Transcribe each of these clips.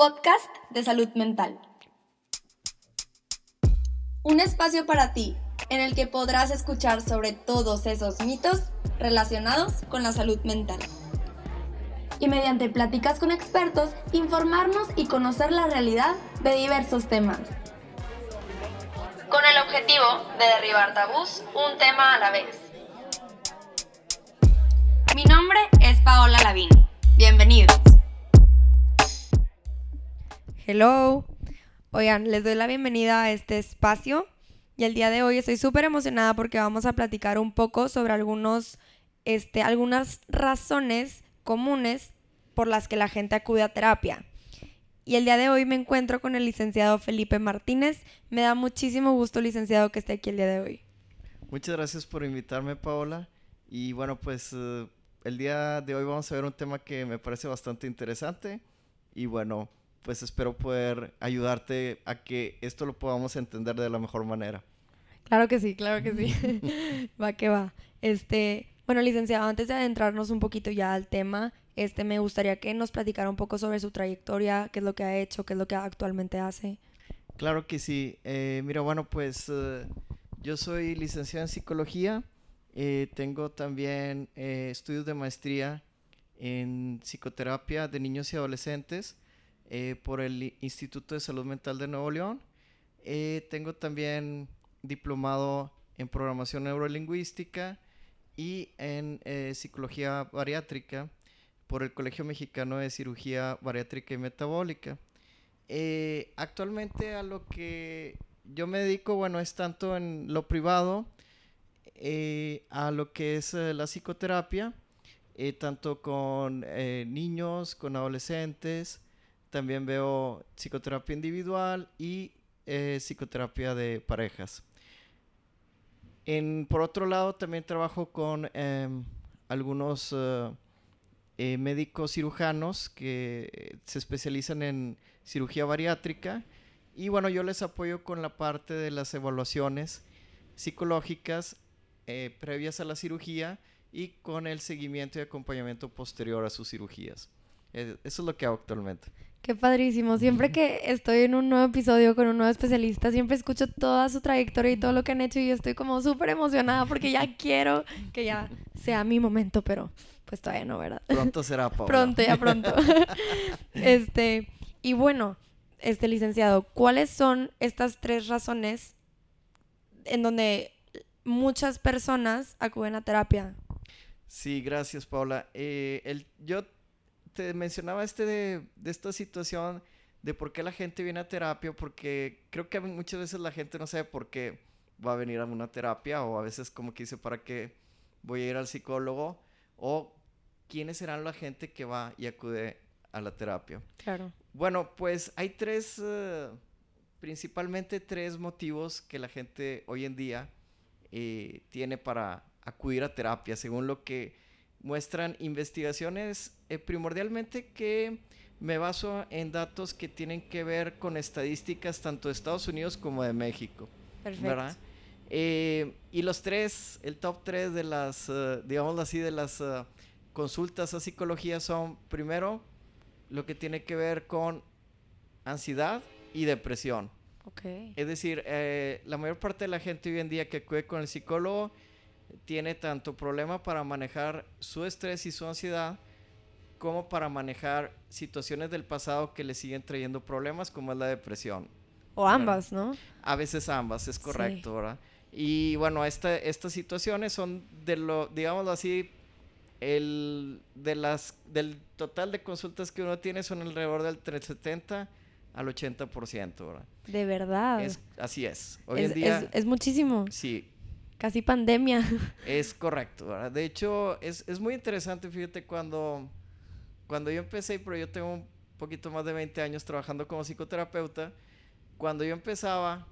podcast de salud mental. Un espacio para ti en el que podrás escuchar sobre todos esos mitos relacionados con la salud mental. Y mediante pláticas con expertos, informarnos y conocer la realidad de diversos temas. Con el objetivo de derribar tabús un tema a la vez. Mi nombre es Paola Lavín. Bienvenidos. Hello. Oigan, les doy la bienvenida a este espacio y el día de hoy estoy súper emocionada porque vamos a platicar un poco sobre algunos, este, algunas razones comunes por las que la gente acude a terapia. Y el día de hoy me encuentro con el licenciado Felipe Martínez. Me da muchísimo gusto, licenciado, que esté aquí el día de hoy. Muchas gracias por invitarme, Paola. Y bueno, pues eh, el día de hoy vamos a ver un tema que me parece bastante interesante. Y bueno, pues espero poder ayudarte a que esto lo podamos entender de la mejor manera. Claro que sí, claro que sí. va que va. Este, bueno, licenciado, antes de adentrarnos un poquito ya al tema, este, me gustaría que nos platicara un poco sobre su trayectoria, qué es lo que ha hecho, qué es lo que actualmente hace. Claro que sí. Eh, mira, bueno, pues eh, yo soy licenciado en psicología. Eh, tengo también estudios de maestría en psicoterapia de niños y adolescentes. Eh, por el Instituto de Salud Mental de Nuevo León. Eh, tengo también diplomado en programación neurolingüística y en eh, psicología bariátrica por el Colegio Mexicano de Cirugía Bariátrica y Metabólica. actualmente a lo que yo me dedico, bueno, es tanto en lo privado, a lo que es la psicoterapia, tanto con niños, con adolescentes, también veo psicoterapia individual y eh, psicoterapia de parejas. Por otro lado, también trabajo con em, algunos eh, eh, médicos cirujanos que se especializan en cirugía bariátrica. Y bueno, yo les apoyo con la parte de las evaluaciones psicológicas previas a la cirugía y con el seguimiento y acompañamiento posterior a sus cirugías. eso es lo que hago actualmente. Qué padrísimo. Siempre que estoy en un nuevo episodio con un nuevo especialista, siempre escucho toda su trayectoria y todo lo que han hecho y yo estoy como súper emocionada porque ya quiero que ya sea mi momento, pero pues todavía no, ¿verdad? Pronto será, Paola. Pronto, ya pronto. este, y bueno, este licenciado, ¿cuáles son estas tres razones en donde muchas personas acuden a terapia? Sí, gracias, Paula. Eh, el, yo te mencionaba este de, esta situación de por qué la gente viene a terapia, porque creo que muchas veces la gente no sabe por qué va a venir a una terapia o a veces como que dice para qué voy a ir al psicólogo o quiénes serán la gente que va y acude a la terapia. Claro. Bueno, pues hay tres, eh, principalmente tres motivos que la gente hoy en día eh, tiene para acudir a terapia, según lo que muestran investigaciones eh, primordialmente que me baso en datos que tienen que ver con estadísticas tanto de Estados Unidos como de México. Perfecto. Eh, y los tres, el top tres de las, uh, digamos así, de las consultas a psicología son, primero, lo que tiene que ver con ansiedad y depresión. Okay. Es decir, la mayor parte de la gente hoy en día que acude con el psicólogo tiene tanto problema para manejar su estrés y su ansiedad como para manejar situaciones del pasado que le siguen trayendo problemas como es la depresión. O ambas, ¿no? A veces ambas, es correcto, ¿verdad? Y bueno, esta, estas situaciones son de lo, digámoslo así, el, de las, del total de consultas que uno tiene son alrededor del 370 al 80%, ¿verdad? De verdad. así es. Hoy en día... es muchísimo. Sí, Casi pandemia. Es correcto, ¿verdad? De hecho, es, es, muy interesante, fíjate, cuando, cuando yo empecé, pero yo tengo un poquito más de 20 años trabajando como psicoterapeuta, cuando yo empezaba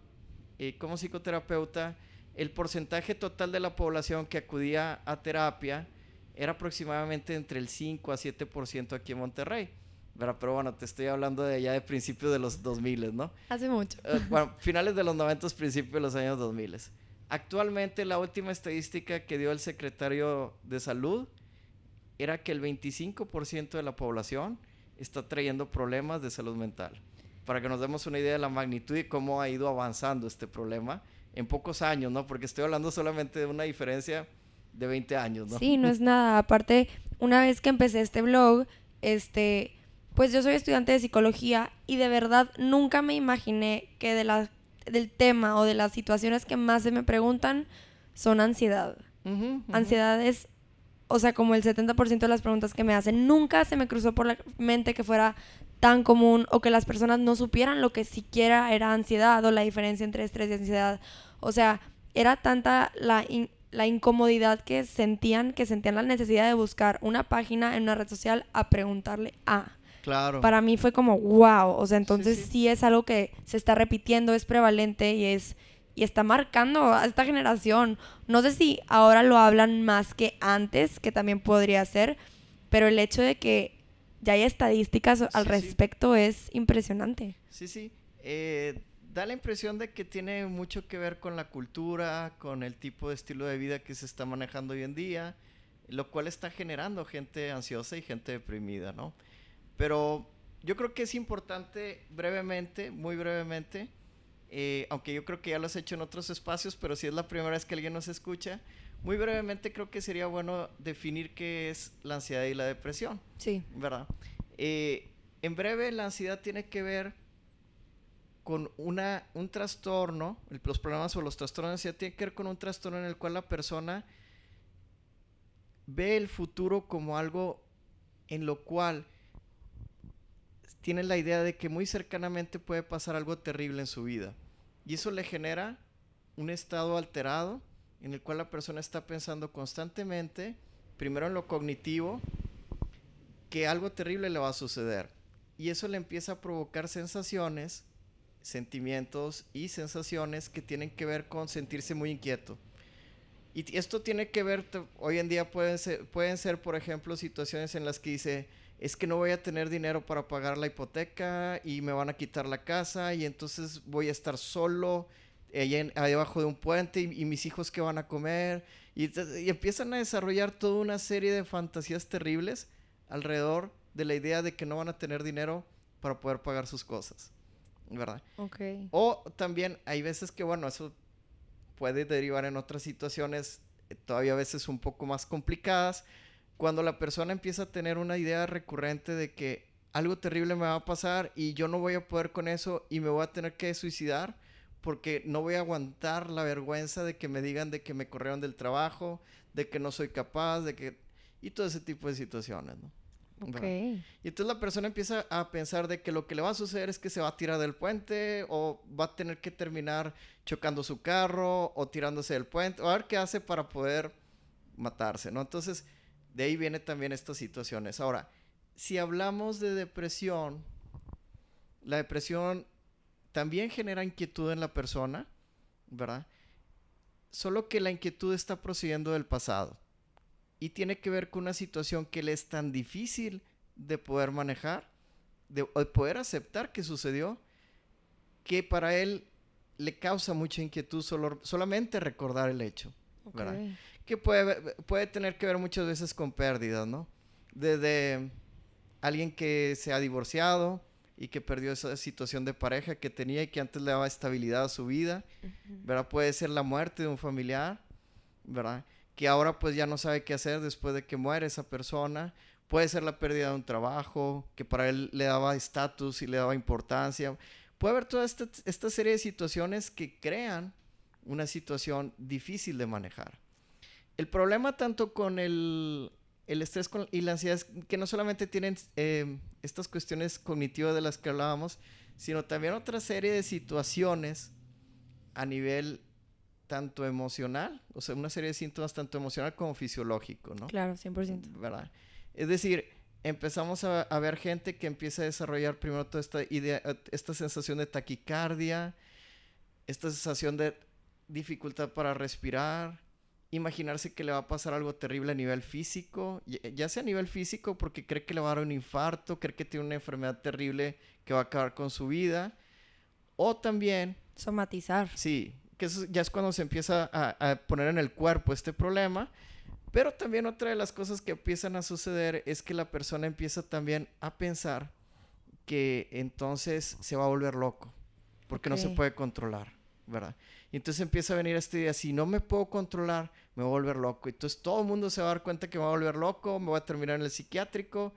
eh, como psicoterapeuta, el porcentaje total de la población que acudía a terapia era aproximadamente entre el 5 a 7% aquí en Monterrey. ¿verdad? Pero bueno, te estoy hablando de allá de principios de los 2000, ¿no? Hace mucho. Eh, bueno, finales de los 90, principios de los años 2000. Actualmente la última estadística que dio el secretario de salud era que el 25% de la población está trayendo problemas de salud mental. Para que nos demos una idea de la magnitud y cómo ha ido avanzando este problema en pocos años, ¿no? Porque estoy hablando solamente de una diferencia de 20 años, ¿no? Sí, no es nada. Aparte, una vez que empecé este blog, este, pues yo soy estudiante de psicología y de verdad nunca me imaginé que de la, del tema o de las situaciones que más se me preguntan son ansiedad. Ansiedad es, o sea, como el 70% de las preguntas que me hacen. Nunca se me cruzó por la mente que fuera tan común o que las personas no supieran lo que siquiera era ansiedad o la diferencia entre estrés y ansiedad. O sea, era tanta la, la incomodidad que sentían, que sentían la necesidad de buscar una página en una red social a preguntarle a. Claro. Para mí fue como, wow, o sea, entonces sí, es algo que se está repitiendo, es prevalente y es y está marcando a esta generación. No sé si ahora lo hablan más que antes, que también podría ser, pero el hecho de que ya hay estadísticas al respecto es impresionante. Sí, sí. Eh, da la impresión de que tiene mucho que ver con la cultura, con el tipo de estilo de vida que se está manejando hoy en día, lo cual está generando gente ansiosa y gente deprimida, ¿no? Pero yo creo que es importante brevemente, muy brevemente, eh, aunque yo creo que ya lo has hecho en otros espacios, pero si es la primera vez que alguien nos escucha, muy brevemente creo que sería bueno definir qué es la ansiedad y la depresión. Sí. ¿Verdad? Eh, en breve, la ansiedad tiene que ver con una, un trastorno, los problemas o los trastornos de ansiedad tienen que ver con un trastorno en el cual la persona ve el futuro como algo en lo cual tiene la idea de que muy cercanamente puede pasar algo terrible en su vida. Y eso le genera un estado alterado en el cual la persona está pensando constantemente, primero en lo cognitivo, que algo terrible le va a suceder. Y eso le empieza a provocar sensaciones sentimientos y sensaciones que tienen que ver con sentirse muy inquieto. Y esto tiene que ver, hoy en día pueden ser, pueden ser, por ejemplo, situaciones en las que dice, es que no voy a tener dinero para pagar la hipoteca y me van a quitar la casa y entonces voy a estar solo ahí, debajo de un puente y, mis hijos que van a comer. Y, y empiezan a desarrollar toda una serie de fantasías terribles alrededor de la idea de que no van a tener dinero para poder pagar sus cosas. ¿verdad? Ok. O también hay veces que, bueno, eso puede derivar en otras situaciones eh, todavía a veces un poco más complicadas, cuando la persona empieza a tener una idea recurrente de que algo terrible me va a pasar y yo no voy a poder con eso y me voy a tener que suicidar porque no voy a aguantar la vergüenza de que me digan de que me corrieron del trabajo, de que no soy capaz, de que... y todo ese tipo de situaciones, ¿no? Okay. Y entonces la persona empieza a pensar de que lo que le va a suceder es que se va a tirar del puente o va a tener que terminar chocando su carro o tirándose del puente o a ver qué hace para poder matarse, ¿no? Entonces, de ahí viene también estas situaciones. Ahora, si hablamos de depresión, la depresión también genera inquietud en la persona, ¿verdad? Solo que la inquietud está procediendo del pasado y tiene que ver con una situación que le es tan difícil de poder manejar, de, poder aceptar que sucedió, que para él le causa mucha inquietud solo, solamente recordar el hecho. Que puede, puede tener que ver muchas veces con pérdidas, ¿no? Desde alguien que se ha divorciado y que perdió esa situación de pareja que tenía y que antes le daba estabilidad a su vida, ¿verdad? Puede ser la muerte de un familiar, ¿verdad? que ahora pues ya no sabe qué hacer después de que muere esa persona. Puede ser la pérdida de un trabajo, que para él le daba estatus y le daba importancia. Puede haber toda esta, esta, serie de situaciones que crean una situación difícil de manejar. El problema tanto con el, el estrés y la ansiedad es que no solamente tienen eh, estas cuestiones cognitivas de las que hablábamos, sino también otra serie de situaciones a nivel tanto emocional, o sea, una serie de síntomas tanto emocional como fisiológico, ¿no? Claro, 100%. ¿Verdad? Es decir, empezamos a, ver gente que empieza a desarrollar primero toda esta idea, esta sensación de taquicardia, esta sensación de dificultad para respirar, imaginarse que le va a pasar algo terrible a nivel físico, ya sea a nivel físico porque cree que le va a dar un infarto, cree que tiene una enfermedad terrible que va a acabar con su vida, o también... Somatizar. Sí, que eso ya es cuando se empieza a, poner en el cuerpo este problema. Pero también otra de las cosas que empiezan a suceder es que la persona empieza también a pensar que entonces se va a volver loco, porque no se puede controlar, ¿verdad? Y entonces empieza a venir esta idea, si no me puedo controlar, me voy a volver loco. Entonces todo el mundo se va a dar cuenta que me voy a volver loco, me voy a terminar en el psiquiátrico.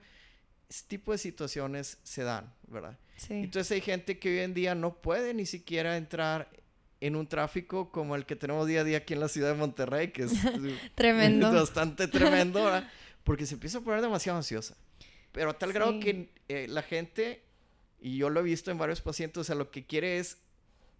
Ese tipo de situaciones se dan, ¿verdad? Sí. Entonces hay gente que hoy en día no puede ni siquiera entrar en un tráfico como el que tenemos día a día aquí en la ciudad de Monterrey, que es Tremendo. bastante tremendo, ¿verdad? porque se empieza a poner demasiado ansiosa. Pero a tal grado Sí. que eh, la gente, y yo lo he visto en varios pacientes, o sea, lo que quiere es,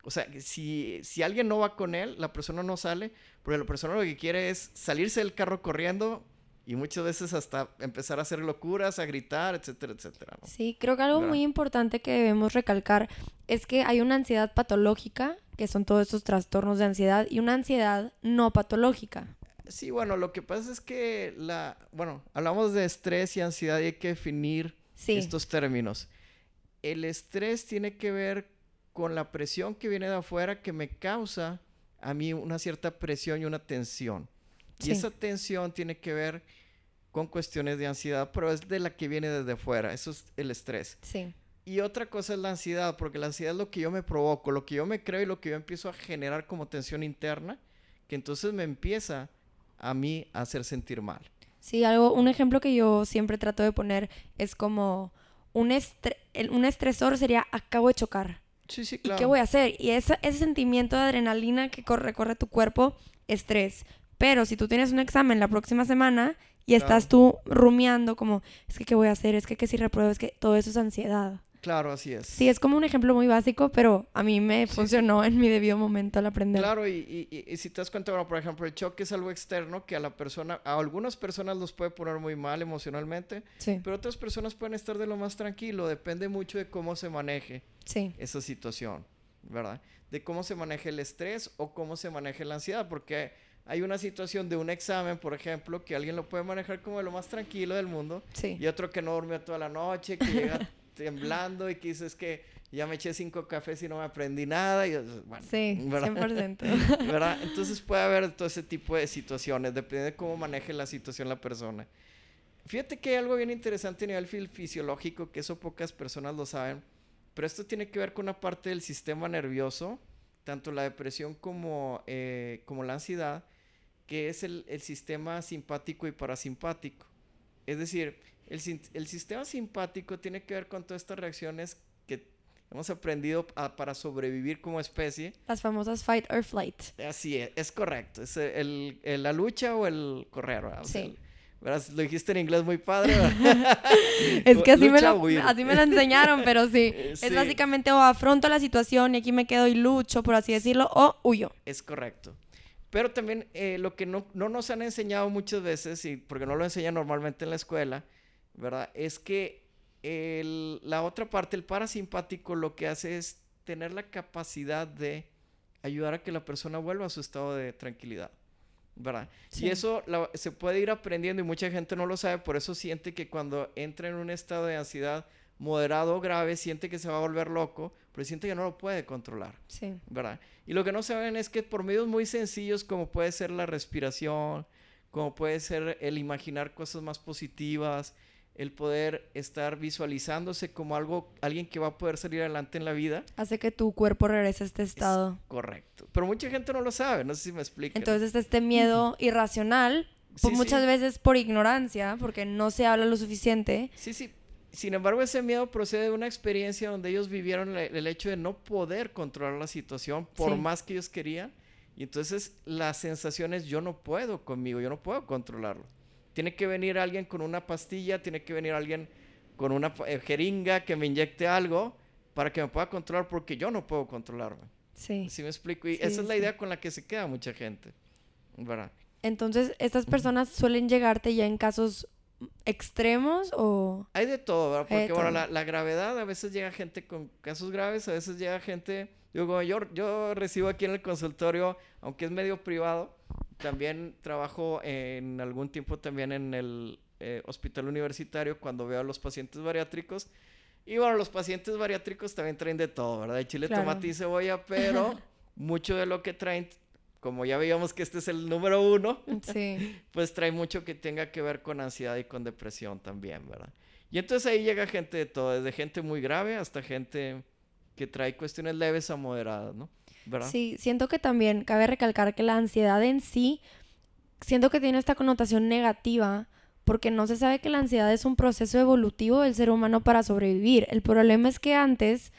o sea, si, si alguien no va con él, la persona no sale, porque la persona lo que quiere es salirse del carro corriendo y muchas veces hasta empezar a hacer locuras, a gritar, etcétera, etcétera. ¿no? Sí, creo que algo ¿Verdad? muy importante que debemos recalcar es que hay una ansiedad patológica, que son todos estos trastornos de ansiedad, y una ansiedad no patológica. Sí, bueno, lo que pasa es que la, bueno, hablamos de estrés y ansiedad y hay que definir Sí. estos términos. El estrés tiene que ver con la presión que viene de afuera que me causa a mí una cierta presión y una tensión. Y esa tensión tiene que ver con cuestiones de ansiedad, pero es de la que viene desde afuera. Eso es el estrés. Sí. Y otra cosa es la ansiedad, porque la ansiedad es lo que yo me provoco, lo que yo me creo y lo que yo empiezo a generar como tensión interna, que entonces me empieza a mí a hacer sentir mal. Sí, algo, un ejemplo que yo siempre trato de poner es como un, estre- un estresor sería acabo de chocar. Sí, sí, ¿Y claro. qué voy a hacer? Y esa- ese sentimiento de adrenalina que corre, recorre tu cuerpo, estrés. Pero si tú tienes un examen la próxima semana y estás tú rumiando como, es que qué voy a hacer, es que qué si repruebo, es que todo eso es ansiedad. Claro, así es. Sí, es como un ejemplo muy básico, pero a mí me funcionó en mi debido momento al aprender. Claro, y, y- y- y si te das cuenta, bueno, por ejemplo, el choque es algo externo que a la persona, a algunas personas los puede poner muy mal emocionalmente, Sí, pero otras personas pueden estar de lo más tranquilo, depende mucho de cómo se maneje sí, esa situación, ¿verdad? De cómo se maneje el estrés o cómo se maneje la ansiedad, porque hay una situación de un examen, por ejemplo, que alguien lo puede manejar como de lo más tranquilo del mundo, sí. y otro que no durmió toda la noche, que llega temblando y que dices que ya me eché cinco cafés y no me aprendí nada, y bueno, Sí, ¿verdad? 100%. ¿verdad? Entonces puede haber todo ese tipo de situaciones, depende de cómo maneje la situación la persona. Fíjate que hay algo bien interesante a nivel fisiológico, que eso pocas personas lo saben, pero esto tiene que ver con una parte del sistema nervioso, tanto la depresión como, eh, como la ansiedad, que es el, el sistema simpático y parasimpático. Es decir, el, el sistema simpático tiene que ver con todas estas reacciones que hemos aprendido a- para sobrevivir como especie. Las famosas fight or flight. Así es, es correcto. Es el, el- la lucha o el correr. O sea, Sí. ¿verdad? Lo dijiste en inglés muy padre. Es que así me, lo, así me lo enseñaron, pero sí. Sí. Es básicamente o afronto la situación y aquí me quedo y lucho, por así decirlo, o huyo. Es correcto. Pero también eh, lo que no, no nos han enseñado muchas veces, y porque no lo enseñan normalmente en la escuela, ¿verdad? Es que el- la otra parte, el parasimpático, lo que hace es tener la capacidad de ayudar a que la persona vuelva a su estado de tranquilidad, ¿verdad? Sí. Y eso la- se puede ir aprendiendo y mucha gente no lo sabe, por eso siente que cuando entra en un estado de ansiedad moderado o grave, siente que se va a volver loco, pero siente que no lo puede controlar. Sí. ¿verdad? Y lo que no saben es que por medios muy sencillos como puede ser la respiración, como puede ser el imaginar cosas más positivas, el poder estar visualizándose como algo, alguien que va a poder salir adelante en la vida, Hace que tu cuerpo regrese a este es estado. correcto. Pero mucha gente no lo sabe, no sé si me explico. Entonces está este miedo irracional, pues Sí, muchas sí. veces por ignorancia, porque no se habla lo suficiente. Sí, sí. Sin embargo, ese miedo procede de una experiencia donde ellos vivieron el, el hecho de no poder controlar la situación por Sí. más que ellos querían. Y entonces la sensación es yo no puedo conmigo, yo no puedo controlarlo. Tiene que venir alguien con una pastilla, tiene que venir alguien con una eh, jeringa que me inyecte algo para que me pueda controlar porque yo no puedo controlarme. Sí. ¿Sí me explico? Y Sí, esa es la sí. idea con la que se queda mucha gente. ¿Verdad? Entonces, ¿estas personas suelen llegarte ya en casos extremos o...? Hay de todo, ¿verdad? Porque, bueno, la, la gravedad, a veces llega gente con casos graves, a veces llega gente... Digo, como yo, yo recibo aquí en el consultorio, aunque es medio privado, también trabajo en algún tiempo también en el eh, hospital universitario cuando veo a los pacientes bariátricos. Y bueno, los pacientes bariátricos también traen de todo, ¿verdad? De chile, Claro. tomate y cebolla, pero mucho de lo que traen, como ya veíamos que este es el número uno, Sí. pues trae mucho que tenga que ver con ansiedad y con depresión también, ¿verdad? Y entonces ahí llega gente de todo, desde gente muy grave hasta gente que trae cuestiones leves a moderadas, ¿no? ¿Verdad? Sí, siento que también cabe recalcar que la ansiedad en sí, siento que tiene esta connotación negativa porque no se sabe que la ansiedad es un proceso evolutivo del ser humano para sobrevivir. El problema es que antes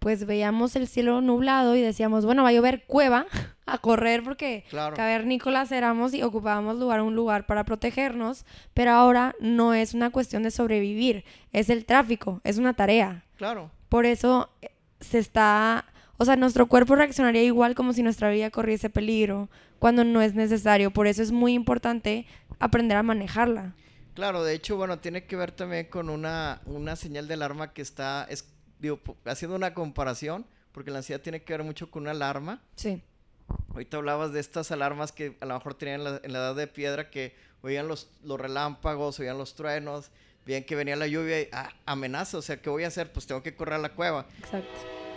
pues veíamos el cielo nublado y decíamos, bueno, va a llover cueva a correr porque Claro. cavernícolas éramos y ocupábamos lugar un lugar para protegernos, pero ahora no es una cuestión de sobrevivir, es el tráfico, es una tarea. Claro. Por eso se está, o sea, nuestro cuerpo reaccionaría igual como si nuestra vida corriese peligro cuando no es necesario. Por eso es muy importante aprender a manejarla. Claro, de hecho, bueno, tiene que ver también con una, una señal de alarma que está, es, digo, po- haciendo una comparación, porque la ansiedad tiene que ver mucho con una alarma. Sí. Ahorita hablabas de estas alarmas que a lo mejor tenían en la, en la edad de piedra que oían los, los relámpagos, oían los truenos, veían que venía la lluvia y ah, amenaza, o sea, ¿qué voy a hacer? Pues tengo que correr a la cueva. Exacto.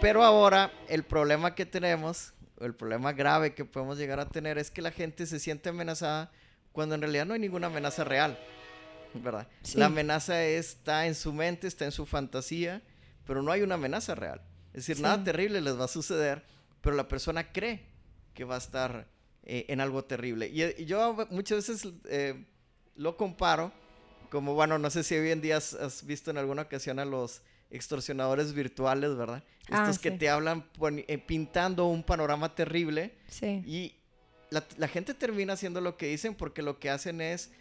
Pero ahora el problema que tenemos, el problema grave que podemos llegar a tener es que la gente se siente amenazada cuando en realidad no hay ninguna amenaza real, ¿verdad? Sí. La amenaza está en su mente, está en su fantasía, pero no hay una amenaza real. Es decir, Sí. nada terrible les va a suceder, pero la persona cree que va a estar eh, en algo terrible. Y, y yo muchas veces eh, lo comparo como, bueno, no sé si hoy en día has, has visto en alguna ocasión a los extorsionadores virtuales, ¿verdad? Ah, Estos que te hablan eh, pintando un panorama terrible Sí. y la, la gente termina haciendo lo que dicen porque lo que hacen es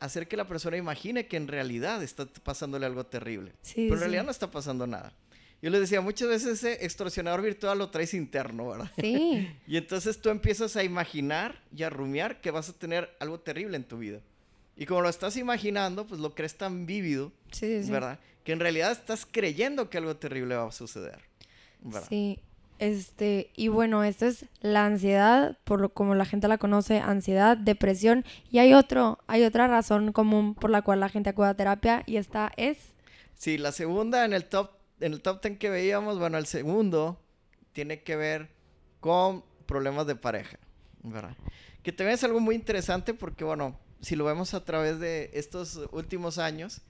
hacer que la persona imagine que en realidad está pasándole algo terrible. Sí, pero en realidad no está pasando nada. Yo les decía, muchas veces ese extorsionador virtual lo traes interno, ¿verdad? Sí. Y entonces tú empiezas a imaginar y a rumiar que vas a tener algo terrible en tu vida. Y como lo estás imaginando, pues lo crees tan vívido, Sí, sí, sí. ¿verdad? Que en realidad estás creyendo que algo terrible va a suceder. ¿verdad? Sí, este, y bueno, esto es la ansiedad, por lo como la gente la conoce, ansiedad, depresión, y hay otro, hay otra razón común por la cual la gente acude a terapia, y esta es, Sí, la segunda en el top, en el top 10 que veíamos, bueno, el segundo tiene que ver con problemas de pareja, ¿verdad? Que también es algo muy interesante porque, bueno, si lo vemos a través de estos últimos años,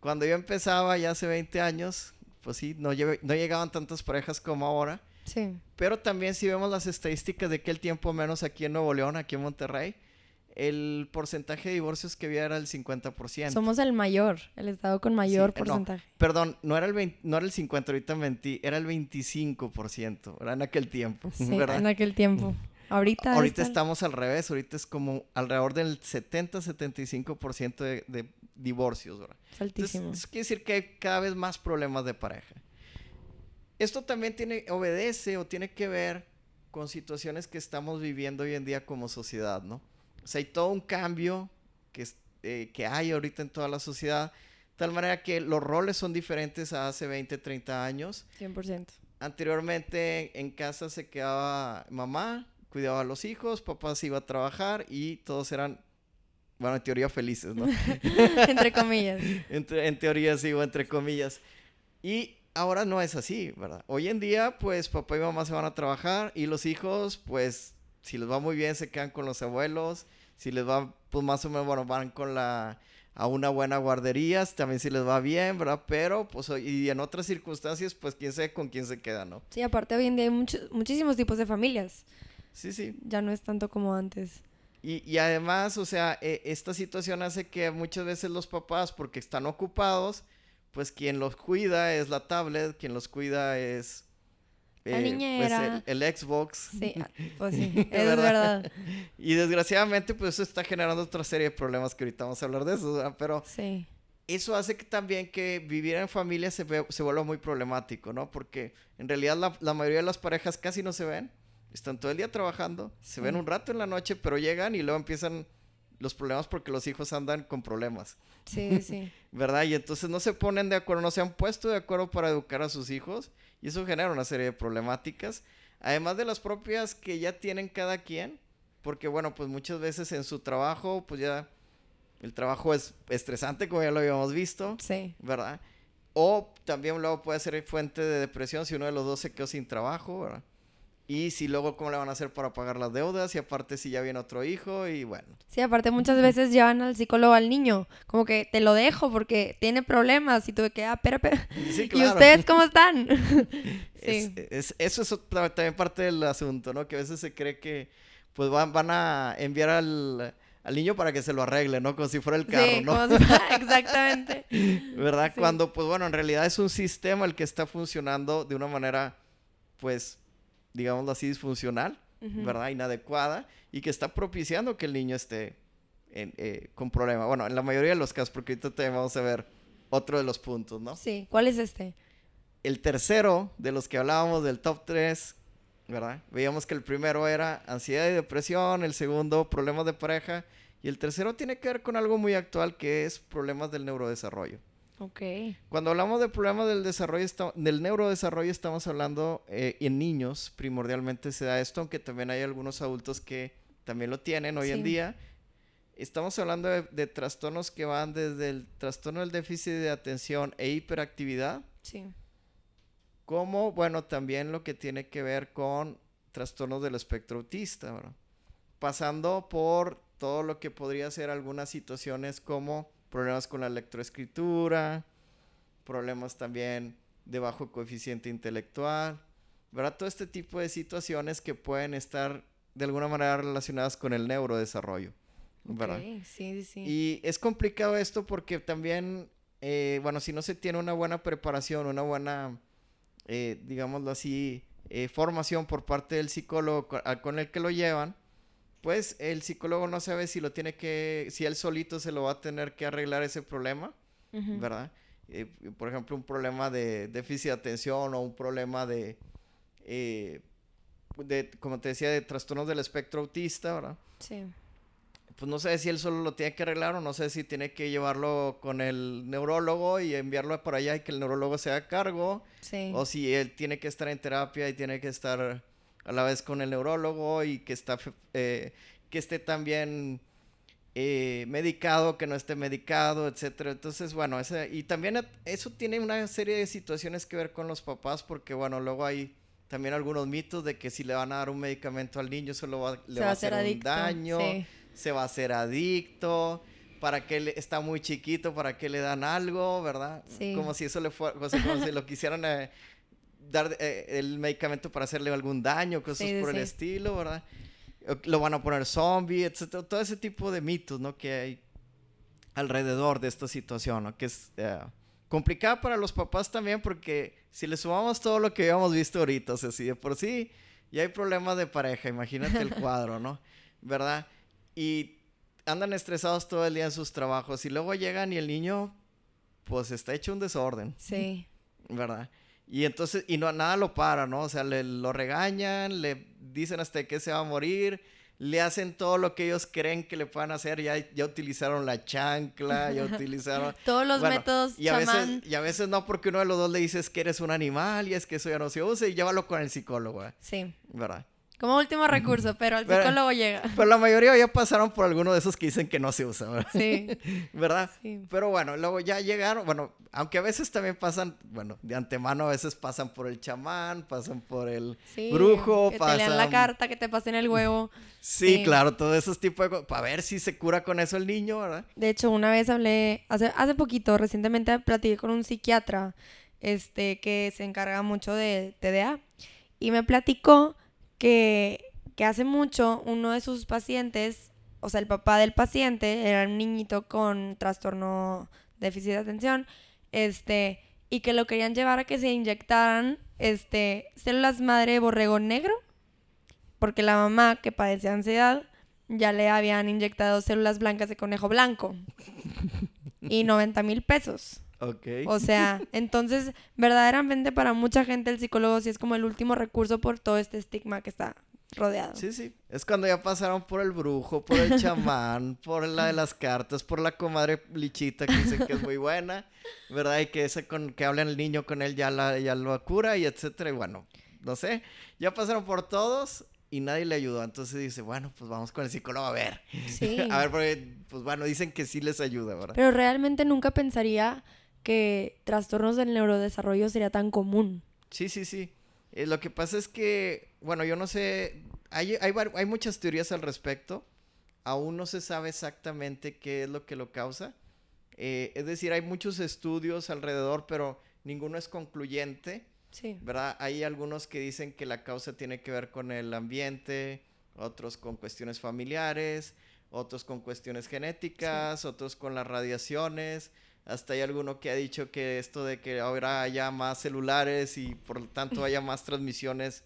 cuando yo empezaba ya hace 20 años, pues sí, no, lleve- no llegaban tantas parejas como ahora, sí, pero también si vemos las estadísticas de aquel tiempo, menos aquí en Nuevo León, aquí en Monterrey, el porcentaje de divorcios que había era el 50%. somos el mayor, el estado con mayor Sí, no, porcentaje. Perdón, no era el 20 no era el 50, ahorita mentí, era el 25%, era en aquel tiempo, Sí, ¿verdad? en aquel tiempo. Ahorita, Ahorita está- estamos al revés, ahorita es como alrededor del 70-75% de, de divorcios, ¿verdad? es altísimo. Entonces, eso quiere decir que hay cada vez más problemas de pareja. Esto también tiene, obedece o tiene que ver con situaciones que estamos viviendo hoy en día como sociedad, ¿no? O sea, hay todo un cambio que, eh, que hay ahorita en toda la sociedad, tal manera que los roles son diferentes a hace 20, 30 años. 100%. Anteriormente en casa se quedaba mamá, cuidaba a los hijos, papá se iba a trabajar y todos eran, bueno, en teoría felices, ¿no? Entre comillas. Entre- en teoría sigo entre comillas. Y ahora no es así, ¿verdad? Hoy en día, pues papá y mamá se van a trabajar y los hijos, pues si les va muy bien, se quedan con los abuelos. Si les va, pues más o menos, bueno, van con la a una buena guardería, también si les va bien, ¿verdad? Pero, pues, y en otras circunstancias, pues, quién sabe con quién se queda, ¿no? Sí, aparte hoy en día hay muchos, muchísimos tipos de familias. Sí, sí. Ya no es tanto como antes. Y, y además, o sea, eh, esta situación hace que muchas veces los papás, porque están ocupados, pues quien los cuida es la tablet, quien los cuida es... La pues, niñera. el, el Xbox. Sí, ah, pues sí, es ¿Verdad? verdad. Y desgraciadamente, pues eso está generando otra serie de problemas que ahorita vamos a hablar de eso, ¿verdad? Pero Sí. eso hace que también que vivir en familia se, ve- se vuelva muy problemático, ¿no? Porque en realidad la, la mayoría de las parejas casi no se ven, están todo el día trabajando, se ven un rato en la noche, pero llegan y luego empiezan los problemas porque los hijos andan con problemas, Sí, sí. ¿verdad? Y entonces no se ponen de acuerdo, no se han puesto de acuerdo para educar a sus hijos y eso genera una serie de problemáticas, además de las propias que ya tienen cada quien, porque bueno, pues muchas veces en su trabajo, pues ya el trabajo es estresante, como ya lo habíamos visto. Sí. ¿verdad? O también luego puede ser fuente de depresión si uno de los dos se quedó sin trabajo, ¿verdad? Y si luego, ¿cómo le van a hacer para pagar las deudas? Y aparte, si ya viene otro hijo, y bueno. Sí, aparte muchas veces llevan al psicólogo al niño, como que te lo dejo porque tiene problemas y tuve que, ah, espera, espera. Sí, ¿Y ustedes cómo están? Es- sí, es- eso es otra- también parte del asunto, ¿no? Que a veces se cree que pues van, van a enviar al, al niño para que se lo arregle, ¿no? Como si fuera el carro, sí, ¿no? como si fuera- exactamente. ¿Verdad? Sí. Cuando, pues bueno, en realidad es un sistema el que está funcionando de una manera, pues, digámoslo así, disfuncional. ¿verdad? Inadecuada y que está propiciando que el niño esté en- eh, con problema. Bueno, en la mayoría de los casos, porque ahorita también vamos a ver otro de los puntos, ¿no? Sí, ¿cuál es este? El tercero de los que hablábamos del top 3, ¿verdad? Veíamos que el primero era ansiedad y depresión, el segundo problemas de pareja y el tercero tiene que ver con algo muy actual que es problemas del neurodesarrollo. Ok. Cuando hablamos de problemas del desarrollo, del neurodesarrollo, estamos hablando eh, en niños, primordialmente se da esto, aunque también hay algunos adultos que también lo tienen hoy en Sí. día. Estamos hablando de, de trastornos que van desde el trastorno del déficit de atención e hiperactividad, Sí. como, bueno, también lo que tiene que ver con trastornos del espectro autista, ¿verdad? Pasando por todo lo que podría ser algunas situaciones como problemas con la electroescritura, problemas también de bajo coeficiente intelectual, ¿verdad? Todo este tipo de situaciones que pueden estar de alguna manera relacionadas con el neurodesarrollo, ¿verdad? Ok, sí, sí. Y es complicado esto porque también, eh, bueno, si no se tiene una buena preparación, una buena, eh, digámoslo así, eh, formación por parte del psicólogo con el que lo llevan, pues el psicólogo no sabe si lo tiene que, si él solito se lo va a tener que arreglar ese problema. ¿verdad? Eh, por ejemplo, un problema de déficit de atención o un problema de, eh, de, como te decía, de trastornos del espectro autista, ¿verdad? Sí. pues no sé si él solo lo tiene que arreglar o no sé si tiene que llevarlo con el neurólogo y enviarlo por allá y que el neurólogo se haga cargo Sí. o si él tiene que estar en terapia y tiene que estar a la vez con el neurólogo y que está eh, que esté también eh, medicado, que no esté medicado, etcétera. Entonces, bueno, ese, y también eso tiene una serie de situaciones que ver con los papás, porque bueno, luego hay también algunos mitos de que si le van a dar un medicamento al niño, solo va- le va a hacer un daño Sí. se va a hacer adicto, para qué le- está muy chiquito, para qué le dan algo, ¿verdad? Sí. Como si eso le fuera, o sea, como si lo quisieran eh, dar eh, el medicamento para hacerle algún daño, cosas Sí, por sí. el estilo, ¿verdad? Lo van a poner zombie, etcétera, todo ese tipo de mitos, ¿no? Que hay alrededor de esta situación, ¿no? Que es eh, complicada para los papás también porque si le sumamos todo lo que habíamos visto ahorita, o sea, si de por sí ya hay problemas de pareja, imagínate el cuadro, ¿no? ¿Verdad? Y andan estresados todo el día en sus trabajos y luego llegan y el niño, pues está hecho un desorden, Sí. ¿verdad? Y entonces, y no, nada lo para, ¿no? O sea, le, lo regañan, le dicen hasta que se va a morir, le hacen todo lo que ellos creen que le puedan hacer, ya, ya utilizaron la chancla, ya utilizaron... Todos los Bueno, métodos y a, chamán. veces, y a veces no, porque uno de los dos le dices que eres un animal y es que eso ya no se usa y llévalo con el psicólogo, ¿eh? Sí. ¿verdad? Como último recurso, pero Pero- psicólogo llega. Pero la mayoría ya pasaron por alguno de esos que dicen que no se usa, ¿verdad? Sí. ¿verdad? Sí. Pero bueno, luego ya llegaron, bueno, aunque a veces también pasan, bueno, de antemano a veces pasan por el chamán, pasan por el Sí. brujo, que pasan... te lean la carta, que te pasen el huevo. Sí, Sí. claro, todos esos tipos de cosas, para ver si se cura con eso el niño, ¿verdad? De hecho, una vez hablé, hace, hace poquito, recientemente platiqué con un psiquiatra este, que se encarga mucho de TDA y me platicó que, que hace mucho uno de sus pacientes, o sea, el papá del paciente, era un niñito con trastorno déficit de atención, este, y que lo querían llevar a que se inyectaran este, células madre de borrego negro, porque la mamá que padecía ansiedad ya le habían inyectado células blancas de conejo blanco y 90 mil pesos. Ok. O sea, entonces, verdaderamente para mucha gente el psicólogo sí es como el último recurso por todo este estigma que está rodeado. Sí, sí. Es cuando ya pasaron por el brujo, por el chamán, por la de las cartas, por la comadre lichita que dicen que es muy buena, ¿verdad? Y que ese con que habla el niño con él ya, la, ya lo cura y etcétera. Y bueno, no sé. Ya pasaron por todos y nadie le ayudó. Entonces dice, bueno, pues vamos con el psicólogo a ver. Sí. a ver, porque, pues bueno, dicen que sí les ayuda, ¿verdad? Pero realmente nunca pensaría que trastornos del neurodesarrollo sería tan común. Sí, sí, sí. Eh, lo que pasa es que, bueno, yo no sé, hay, hay, hay muchas teorías al respecto. Aún no se sabe exactamente qué es lo que lo causa. Eh, es decir, hay muchos estudios alrededor, pero ninguno es concluyente. Sí. ¿Verdad? Hay algunos que dicen que la causa tiene que ver con el ambiente, otros con cuestiones familiares, otros con cuestiones genéticas, otros con las radiaciones. Hasta hay alguno que ha dicho que esto de que ahora haya más celulares y por lo tanto haya más transmisiones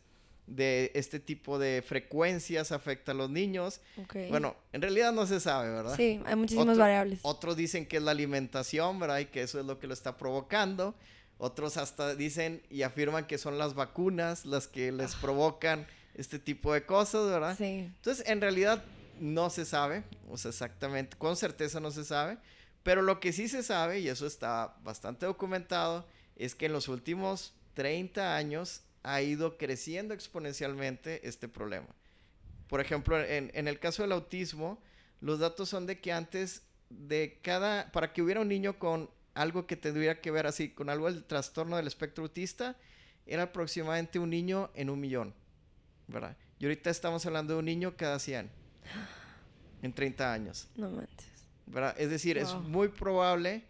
de este tipo de frecuencias afecta a los niños. Bueno, en realidad no se sabe, ¿verdad? Sí, hay muchísimas variables. Otros dicen que es la alimentación, ¿verdad? Y que eso es lo que lo está provocando. Otros hasta dicen y afirman que son las vacunas las que les ah. provocan este tipo de cosas, ¿verdad? Sí. Entonces, en realidad no se sabe, o sea, exactamente, con certeza no se sabe, pero lo que sí se sabe, y eso está bastante documentado, es que en los últimos 30 años ha ido creciendo exponencialmente este problema. Por ejemplo, en, el caso del autismo, los datos son de que antes de cada, para que hubiera un niño con algo que tendría que ver así, con algo del trastorno del espectro autista, era aproximadamente un niño en un millón, ¿verdad? Y ahorita estamos hablando de un niño cada 100 en 30 años. No. ¿Verdad? Es decir, es muy probable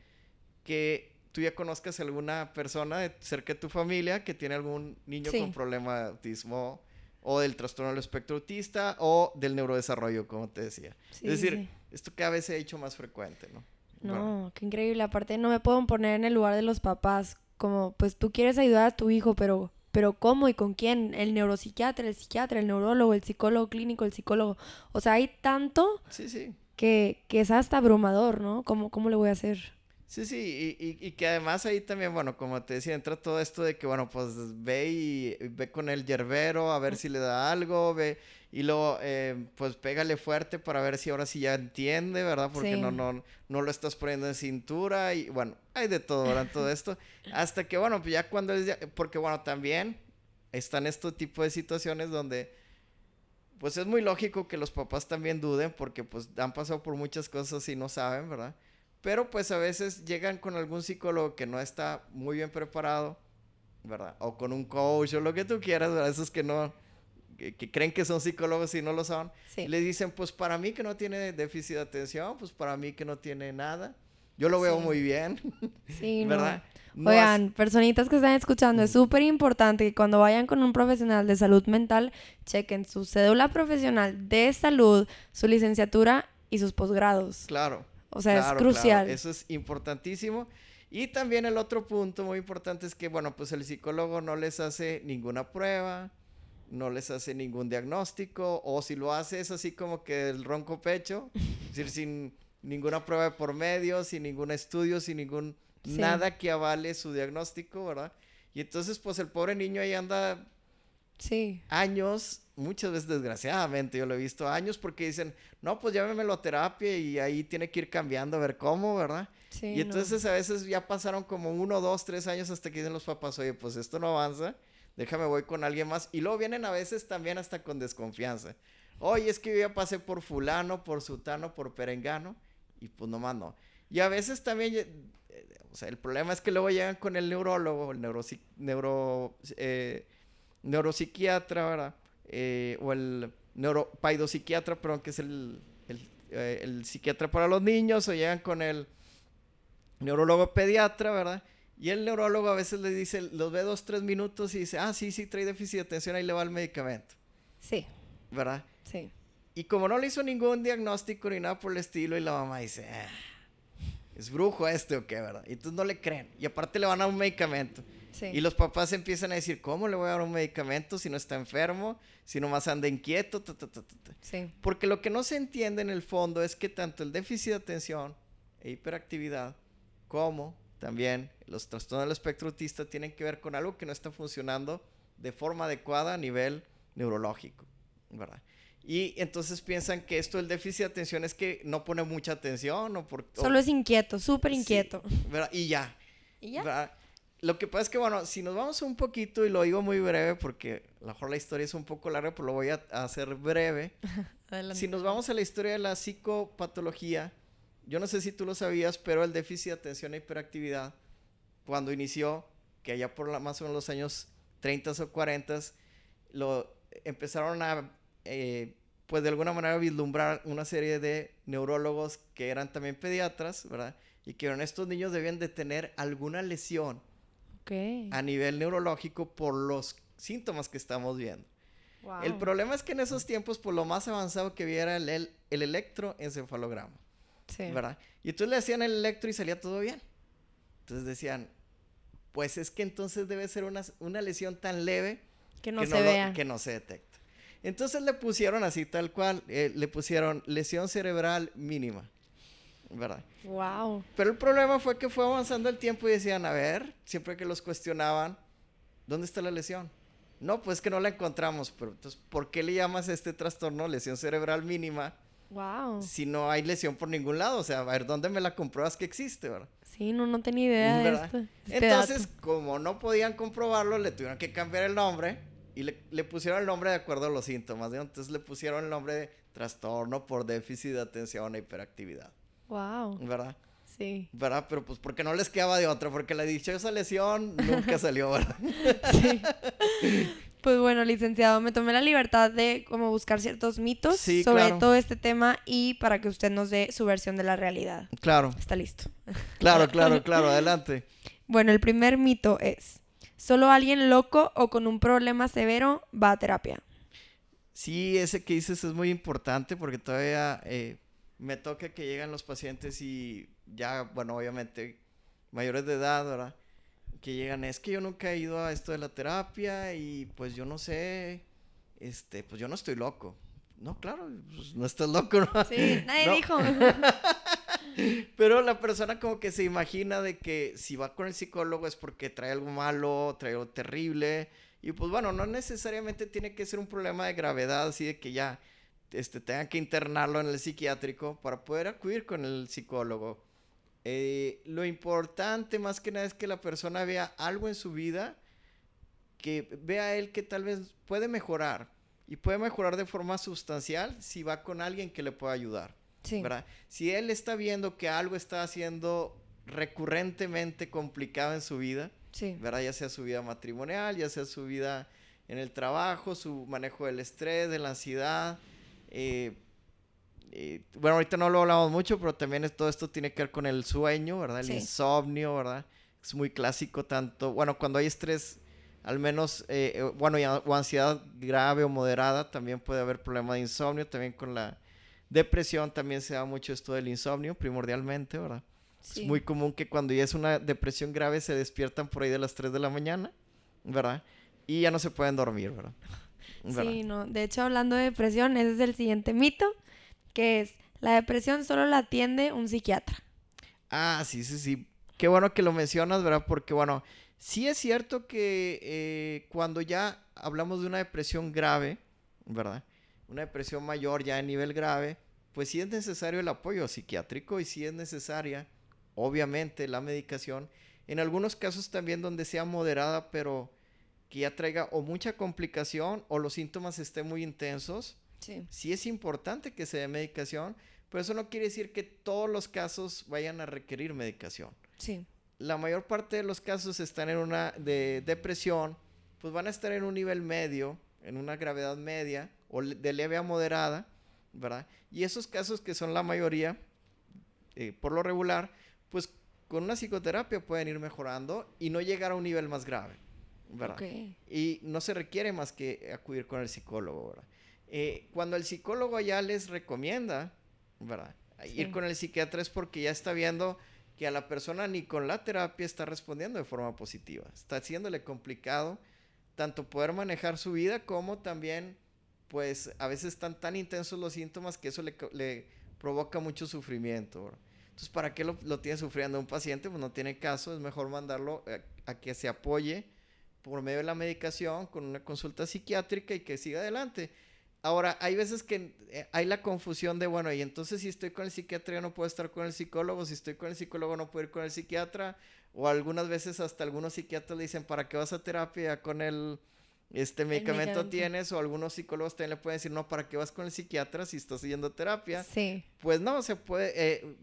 que tú ya conozcas alguna persona de cerca de tu familia que tiene algún niño con problema de autismo o del trastorno del espectro autista o del neurodesarrollo, como te decía. es decir, esto cada vez se ha hecho más frecuente, ¿no? No, qué increíble. Aparte, no me puedo poner en el lugar de los papás. Como, pues tú quieres ayudar a tu hijo, pero pero ¿cómo y con quién? El neuropsiquiatra, el psiquiatra, el neurólogo, el psicólogo clínico, el psicólogo. O sea, hay tanto sí, sí. Que, que, es hasta abrumador, ¿no? ¿Cómo, cómo le voy a hacer? Sí, sí, y, y, que además ahí también, bueno, como te decía, entra todo esto de que, bueno, pues ve y ve con el yerbero a ver si le da algo, ve y luego, eh, pues pégale fuerte para ver si ahora sí ya entiende, ¿verdad? Porque no, no, no lo estás poniendo en cintura y bueno, hay de todo, ¿verdad? todo esto. Hasta que, bueno, pues ya cuando es, porque bueno, también están estos tipos de situaciones donde pues es muy lógico que los papás también duden porque pues han pasado por muchas cosas y no saben, ¿verdad? Pero pues a veces llegan con algún psicólogo que no está muy bien preparado, ¿verdad? O con un coach o lo que tú quieras, ¿verdad? Esos que no, que, creen que son psicólogos y no lo son. Sí. Le dicen, pues para mí que no tiene déficit de atención, pues para mí que no tiene nada. Yo lo veo muy bien. Sí, ¿verdad? Oigan, personitas que están escuchando, es súper importante que cuando vayan con un profesional de salud mental, chequen su cédula profesional de salud, su licenciatura y sus posgrados. Claro. O sea, es crucial. Eso es importantísimo. Y también el otro punto muy importante es que, bueno, pues el psicólogo no les hace ninguna prueba, no les hace ningún diagnóstico, o si lo hace es así como que el ronco pecho, es decir, sin ninguna prueba de por medio, sin ningún estudio, sin ningún nada que avale su diagnóstico, ¿verdad? Y entonces, pues el pobre niño ahí anda sí. años muchas veces desgraciadamente yo lo he visto años porque dicen, no, pues llámemelo a terapia y ahí tiene que ir cambiando a ver cómo, ¿verdad? Sí, y entonces a veces ya pasaron como uno, dos, tres años hasta que dicen los papás, oye, pues esto no avanza, déjame voy con alguien más. Y luego vienen a veces también hasta con desconfianza. Oye, es que yo ya pasé por fulano, por sutano, por perengano y pues nomás no. Y a veces también, eh, o sea, el problema es que luego llegan con el neurólogo, el neuro, neuro eh, neuropsiquiatra, ¿verdad? Eh, o el neuropaidopsiquiatra, perdón, que es el, eh, el, psiquiatra para los niños, o llegan con el neurólogo pediatra, ¿verdad? Y el neurólogo a veces le dice, los ve dos, tres minutos y dice, ah, sí, sí, trae déficit de atención, ahí le va el medicamento. Sí. ¿Verdad? Sí. Y como no le hizo ningún diagnóstico ni nada por el estilo, y la mamá dice, ah, es brujo este o qué, ¿verdad? Y entonces no le creen. Y aparte le van a un medicamento. Y los papás empiezan a decir, ¿cómo le voy a dar un medicamento si no está enfermo? Si nomás anda inquieto. Porque lo que no se entiende en el fondo es que tanto el déficit de atención e hiperactividad como también los trastornos del espectro autista tienen que ver con algo que no está funcionando de forma adecuada a nivel neurológico, ¿verdad? Y entonces piensan que esto del déficit de atención es que no pone mucha atención o por... Solo es inquieto, súper inquieto. Y ya. ¿Y ya? Lo que pasa es que, bueno, si nos vamos un poquito, y lo digo muy breve, porque a lo mejor la historia es un poco larga, pero lo voy a, hacer breve. si nos vamos a la historia de la psicopatología, yo no sé si tú lo sabías, pero el déficit de atención e hiperactividad, cuando inició, que allá por la, más o menos los años 30 o 40 lo empezaron a, eh, pues de alguna manera, vislumbrar una serie de neurólogos que eran también pediatras, ¿verdad? Y que estos niños debían de tener alguna lesión a nivel neurológico por los síntomas que estamos viendo. El problema es que en esos tiempos, pues lo más avanzado que había era el, el, electroencefalograma. Sí. ¿Verdad? Y entonces le hacían el electro y salía todo bien. Entonces decían, pues es que entonces debe ser una, una lesión tan leve que no, se vea. que no se detecta. Entonces le pusieron así tal cual, eh, le pusieron lesión cerebral mínima. ¿Verdad? Wow. Pero el problema fue que fue avanzando el tiempo y decían, a ver, siempre que los cuestionaban, ¿dónde está la lesión? No, pues que no la encontramos, pero entonces, ¿por qué le llamas a este trastorno lesión cerebral mínima? Wow. Si no hay lesión por ningún lado, o sea, a ver, ¿dónde me la compruebas que existe, verdad? Sí, no, no tenía idea de esto. Este entonces, como no podían comprobarlo, le tuvieron que cambiar el nombre y le, pusieron el nombre de acuerdo a los síntomas, Entonces le pusieron el nombre de trastorno por déficit de atención e hiperactividad. Wow. ¿Verdad? Sí. ¿Verdad? Pero pues porque no les quedaba de otra, porque la dichosa lesión nunca salió, ¿verdad? sí. Pues bueno, licenciado, me tomé la libertad de como buscar ciertos mitos sobre todo este tema y para que usted nos dé su versión de la realidad. Claro. Está listo. Claro, claro, claro, adelante. Bueno, el primer mito es, solo alguien loco o con un problema severo va a terapia. Sí, ese que dices es muy importante porque todavía eh, me toca que llegan los pacientes y ya, bueno, obviamente mayores de edad, ¿verdad? Que llegan, es que yo nunca he ido a esto de la terapia y pues yo no sé, este, pues yo no estoy loco. No, claro, pues no estás loco, ¿no? Sí, nadie dijo. Pero la persona como que se imagina de que si va con el psicólogo es porque trae algo malo, trae algo terrible. Y pues bueno, no necesariamente tiene que ser un problema de gravedad, así de que ya este, tengan que internarlo en el psiquiátrico para poder acudir con el psicólogo. Eh, lo importante más que nada es que la persona vea algo en su vida que vea él que tal vez puede mejorar y puede mejorar de forma sustancial si va con alguien que le pueda ayudar. Si él está viendo que algo está haciendo recurrentemente complicado en su vida, ¿verdad? Ya sea su vida matrimonial, ya sea su vida en el trabajo, su manejo del estrés, de la ansiedad, eh, eh, bueno, ahorita no lo hablamos mucho, pero también todo esto tiene que ver con el sueño, ¿verdad? El insomnio, ¿verdad? Es muy clásico tanto, bueno, cuando hay estrés, al menos, eh, bueno, o ansiedad grave o moderada, también puede haber problema de insomnio, también con la depresión también se da mucho esto del insomnio, primordialmente, ¿verdad? Es muy común que cuando ya es una depresión grave se despiertan por ahí de las 3 de la mañana, ¿verdad? Y ya no se pueden dormir, ¿verdad? Sí, no. De hecho, hablando de depresión, ese es el siguiente mito, que es, la depresión solo la atiende un psiquiatra. Ah, sí, sí, sí. Qué bueno que lo mencionas, ¿verdad? Porque, bueno, sí es cierto que eh, cuando ya hablamos de una depresión grave, ¿verdad? Una depresión mayor ya a nivel grave, pues sí es necesario el apoyo psiquiátrico y sí es necesaria, obviamente, la medicación. En algunos casos también donde sea moderada, pero que ya traiga o mucha complicación o los síntomas estén muy intensos. Sí. es importante que se dé medicación, pero eso no quiere decir que todos los casos vayan a requerir medicación. Sí. La mayor parte de los casos están en una de depresión, pues van a estar en un nivel medio, en una gravedad media o de leve a moderada, ¿verdad? Y esos casos que son la mayoría, eh, por lo regular, pues con una psicoterapia pueden ir mejorando y no llegar a un nivel más grave. ¿verdad? Y no se requiere más que acudir con el psicólogo, ¿verdad? Eh, cuando el psicólogo ya les recomienda, ¿verdad? Ir con el psiquiatra es porque ya está viendo que a la persona ni con la terapia está respondiendo de forma positiva. Está haciéndole complicado tanto poder manejar su vida como también, pues a veces están tan intensos los síntomas que eso le, provoca mucho sufrimiento. Entonces, ¿para qué lo, lo, tiene sufriendo un paciente? Pues no tiene caso, es mejor mandarlo eh, a que se apoye por medio de la medicación, con una consulta psiquiátrica y que siga adelante. Ahora, hay veces que eh, hay la confusión de, bueno, y entonces si estoy con el psiquiatra no puedo estar con el psicólogo, si estoy con el psicólogo no puedo ir con el psiquiatra, o algunas veces hasta algunos psiquiatras le dicen, ¿para qué vas a terapia con el, este medicamento, tienes? O algunos psicólogos también le pueden decir, no, ¿para qué vas con el psiquiatra si estás yendo terapia? Sí. Pues no, se puede, eh,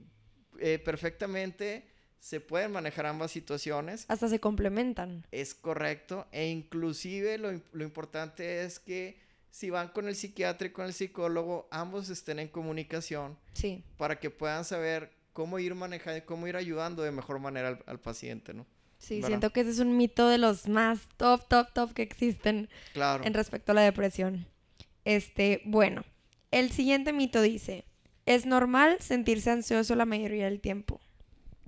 eh, perfectamente se pueden manejar ambas situaciones. Hasta se complementan. Es correcto. E inclusive lo, lo importante es que si van con el psiquiatra y con el psicólogo, ambos estén en comunicación. Sí. Para que puedan saber cómo ir manejando, cómo ir ayudando de mejor manera al, al paciente, ¿no? Sí, siento que ese es un mito de los más top, top, top que existen claro. en respecto a la depresión. Este, bueno, el siguiente mito dice, ¿es normal sentirse ansioso la mayoría del tiempo?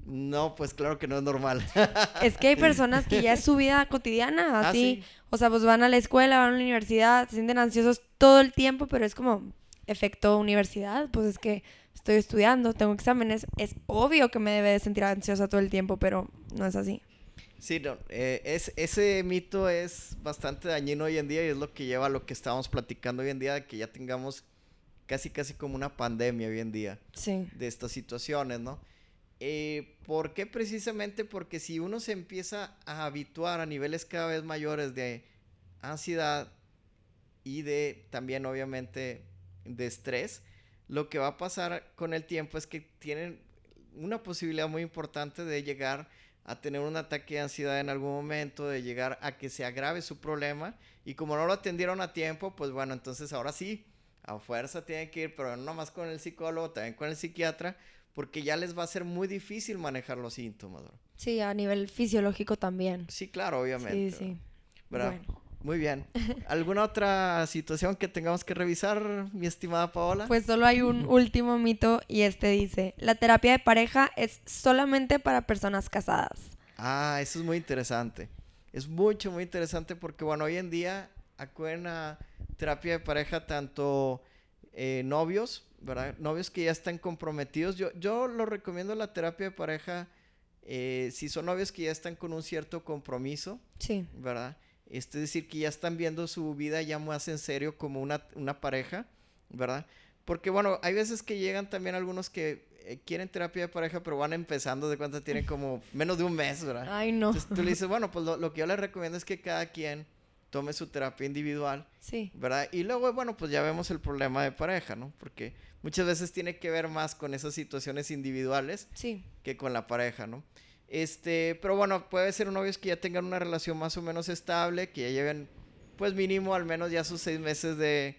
No, pues claro que no es normal. es que hay personas que ya es su vida cotidiana, ah, así, o sea, pues van a la escuela, van a la universidad, se sienten ansiosos todo el tiempo, pero es como efecto universidad, pues es que estoy estudiando, tengo exámenes, es obvio que me debe de sentir ansiosa todo el tiempo, pero no es así. Sí, no, eh, es, ese mito es bastante dañino hoy en día y es lo que lleva a lo que estábamos platicando hoy en día, de que ya tengamos casi, casi como una pandemia hoy en día de estas situaciones, ¿no? Eh, ¿Por qué? Precisamente porque si uno se empieza a habituar a niveles cada vez mayores de ansiedad y de también obviamente de estrés, lo que va a pasar con el tiempo es que tienen una posibilidad muy importante de llegar a tener un ataque de ansiedad en algún momento, de llegar a que se agrave su problema y como no lo atendieron a tiempo, pues bueno, entonces ahora sí, a fuerza tienen que ir, pero no más con el psicólogo, también con el psiquiatra, porque ya les va a ser muy difícil manejar los síntomas. Sí, a nivel fisiológico también. Sí, claro, obviamente. Sí, sí. Bueno. Muy bien. ¿Alguna otra situación que tengamos que revisar, mi estimada Paola? Pues solo hay un último mito y este dice, la terapia de pareja es solamente para personas casadas. Ah, eso es muy interesante. Es mucho, muy interesante porque, bueno, hoy en día acuden a terapia de pareja tanto eh, novios, ¿verdad? Novios que ya están comprometidos. Yo, yo lo recomiendo la terapia de pareja eh, si son novios que ya están con un cierto compromiso. Sí. ¿Verdad? Este, es decir, que ya están viendo su vida ya más en serio como una, una pareja, ¿verdad? Porque bueno, hay veces que llegan también algunos que eh, quieren terapia de pareja, pero van empezando de cuenta tienen como menos de un mes, ¿verdad? Ay, no. Entonces tú le dices, bueno, pues lo, lo que yo les recomiendo es que cada quien tome su terapia individual. Sí. ¿Verdad? Y luego, bueno, pues ya vemos el problema de pareja, ¿no? Porque muchas veces tiene que ver más con esas situaciones individuales sí. que con la pareja, ¿no? Este, pero bueno, puede ser un novio que ya tengan una relación más o menos estable, que ya lleven, pues mínimo al menos ya sus seis meses de,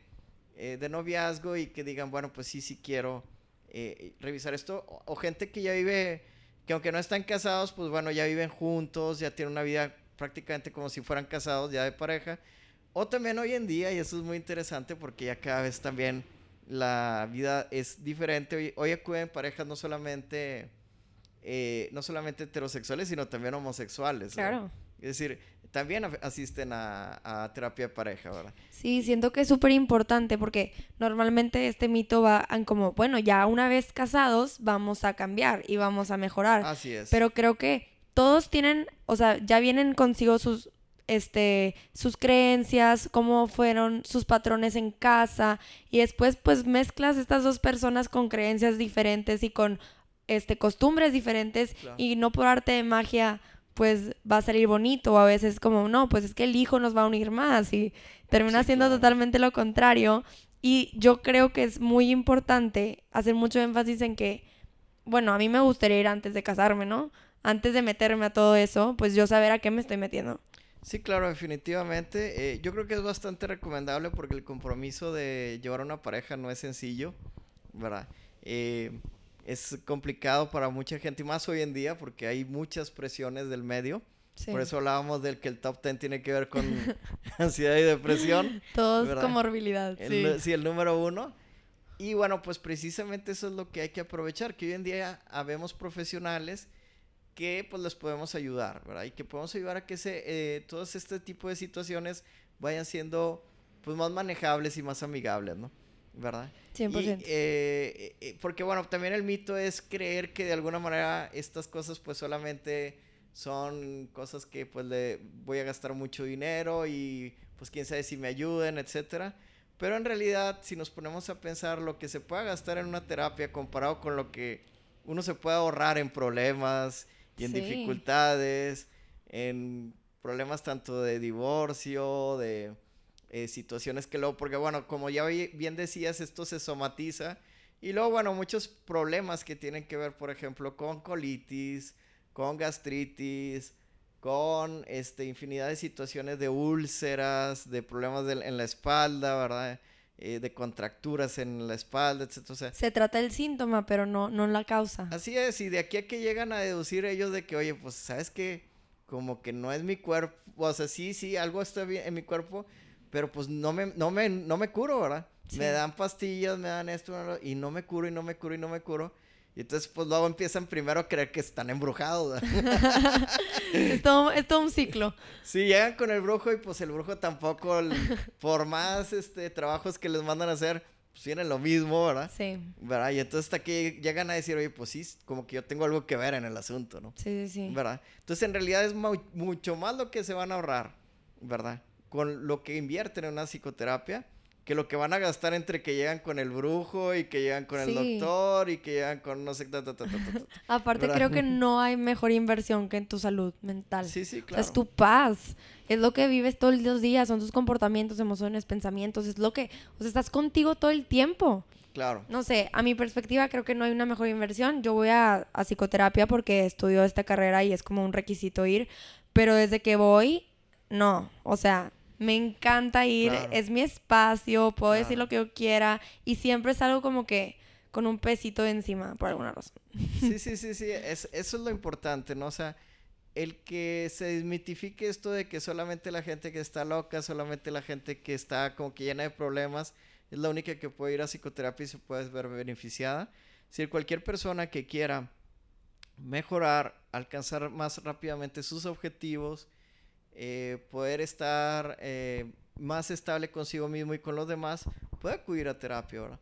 eh, de noviazgo y que digan, bueno, pues sí, sí quiero eh, revisar esto. O, o, gente que ya vive, que aunque no están casados, pues bueno, ya viven juntos, ya tienen una vida prácticamente como si fueran casados ya de pareja. O también hoy en día, y eso es muy interesante porque ya cada vez también la vida es diferente. Hoy, hoy acuden parejas no solamente, eh, no solamente heterosexuales, sino también homosexuales. Claro. Es decir, también asisten a, a, terapia de pareja, ¿verdad? Sí, siento que es súper importante porque normalmente este mito va en como, bueno, ya una vez casados vamos a cambiar y vamos a mejorar. Así es. Pero creo que todos tienen, o sea, ya vienen consigo sus, este, sus creencias, cómo fueron sus patrones en casa y después pues mezclas estas dos personas con creencias diferentes y con, este, costumbres diferentes Claro. y no por arte de magia pues va a salir bonito o a veces como no, pues es que el hijo nos va a unir más y termina Sí, siendo claro. totalmente lo contrario y yo creo que es muy importante hacer mucho énfasis en que bueno, a mí me gustaría ir antes de casarme, ¿no? Antes de meterme a todo eso, pues yo saber a qué me estoy metiendo. Sí, claro, definitivamente. Eh, yo creo que es bastante recomendable porque el compromiso de llevar a una pareja no es sencillo, ¿verdad? Eh, es complicado para mucha gente y más hoy en día porque hay muchas presiones del medio. Sí. Por eso hablábamos del que el top 10 tiene que ver con ansiedad y depresión. Todos ¿verdad? comorbilidad, El, sí. nu- sí, el número uno. Y bueno, pues precisamente eso es lo que hay que aprovechar, que hoy en día habemos profesionales que pues les podemos ayudar, ¿verdad? Y que podemos ayudar a que se, eh, todos este tipo de situaciones vayan siendo pues más manejables y más amigables, ¿no? ¿Verdad? 100%. Y, eh, eh, porque bueno, también el mito es creer que de alguna manera estas cosas pues solamente son cosas que pues le voy a gastar mucho dinero y pues quién sabe si me ayuden, etcétera. Pero en realidad, si nos ponemos a pensar lo que se pueda gastar en una terapia comparado con lo que uno se puede ahorrar en problemas y en Sí. dificultades, en problemas tanto de divorcio, de eh, situaciones que luego, porque bueno, como ya bi- bien decías, esto se somatiza. Y luego, bueno, muchos problemas que tienen que ver, por ejemplo, con colitis, con gastritis, con este, infinidad de situaciones de úlceras, de problemas en la espalda, ¿verdad? Eh, de contracturas en la espalda, etc. Se trata del síntoma, pero no, no la causa. Así es, y de aquí a que llegan a deducir ellos de que, oye, pues, ¿sabes qué? Como que no es mi cuerpo, o sea, sí, sí, algo está bien en mi cuerpo, pero pues no me, no me, no me curo, ¿verdad? Me dan pastillas, me dan esto, y no me curo, y no me curo, y no me curo. Y entonces, pues luego empiezan primero a creer que están embrujados. es, todo, es, todo, un ciclo. Sí, llegan con el brujo y pues el brujo tampoco, por más este, trabajos que les mandan a hacer, pues tienen lo mismo, ¿verdad? Sí. ¿Verdad? Y entonces hasta que llegan a decir, oye, pues sí, como que yo tengo algo que ver en el asunto, ¿no? Sí, sí, sí. ¿Verdad? Entonces en realidad es mucho más lo que se van a ahorrar, ¿verdad? Con lo que invierten en una psicoterapia que lo que van a gastar entre que llegan con el brujo y que llegan con el doctor y que llegan con no sé. Aparte, creo que no hay mejor inversión que en tu salud mental. Sí, sí, claro. es tu paz. Es lo que vives todos los días, son tus comportamientos, emociones, pensamientos. Es lo que. O sea, estás contigo todo el tiempo. Claro. No sé, a mi perspectiva creo que no hay una mejor inversión. Yo voy a, a psicoterapia porque estudio esta carrera y es como un requisito ir. Pero desde que voy, no. O sea, me encanta ir, es mi espacio, puedo decir lo que yo quiera y siempre es algo como que con un pesito encima, por alguna razón. Sí, sí, sí, sí, eso es lo importante, ¿no? O sea, el que se desmitifique esto de que solamente la gente que está loca, solamente la gente que está como que llena de problemas, es la única que puede ir a psicoterapia y se puede ver beneficiada. Si cualquier persona que quiera mejorar, alcanzar más rápidamente sus objetivos, eh, poder estar eh, más estable consigo mismo y con los demás, puede acudir a terapia ahora.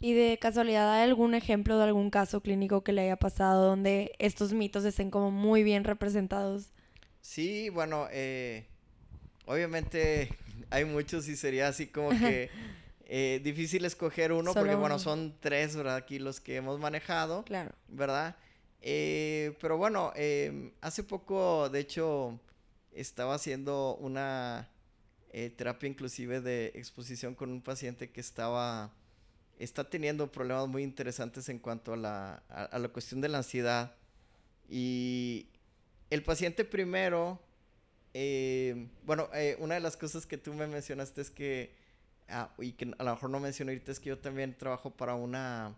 ¿Y de casualidad hay algún ejemplo de algún caso clínico que le haya pasado donde estos mitos estén como muy bien representados? Sí, bueno, eh, obviamente hay muchos y sería así como que difícil escoger uno porque, bueno, son tres, ¿verdad? Aquí los que hemos manejado. Claro. ¿Verdad? pero bueno, hace poco, de hecho, estaba haciendo una eh, terapia inclusive de exposición con un paciente que estaba, está teniendo problemas muy interesantes en cuanto a la, a, la cuestión de la ansiedad. Y el paciente primero, eh, bueno, eh, una de las cosas que tú me mencionaste es que, ah, y que a lo mejor no mencioné ahorita, es que yo también trabajo para una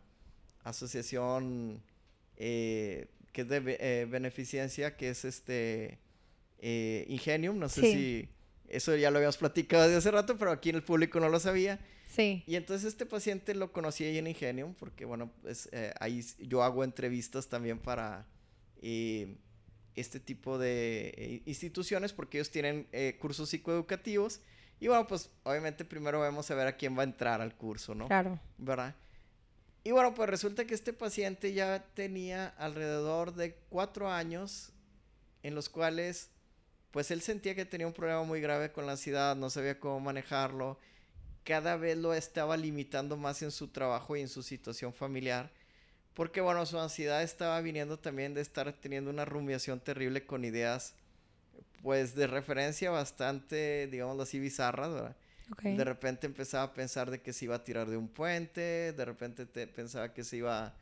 asociación que es de beneficencia, que es este eh, Ingenium, no sé si eso ya lo habíamos platicado desde hace rato, pero aquí en el público no lo sabía. Sí. Y entonces este paciente lo conocí ahí en Ingenium, porque bueno, pues eh, ahí yo hago entrevistas también para eh, este tipo de instituciones, porque ellos tienen cursos psicoeducativos. Y bueno, pues obviamente primero vamos a ver a quién va a entrar al curso, ¿no? Claro. ¿Verdad? Y bueno, pues resulta que este paciente ya tenía alrededor de cuatro años en los cuales pues él sentía que tenía un problema muy grave con la ansiedad, no sabía cómo manejarlo, cada vez lo estaba limitando más en su trabajo y en su situación familiar, porque bueno, su ansiedad estaba viniendo también de estar teniendo una rumiación terrible con ideas, pues de referencia bastante, digamos así, bizarras, ¿verdad? De repente empezaba a pensar de que se iba a tirar de un puente, de repente pensaba que se iba,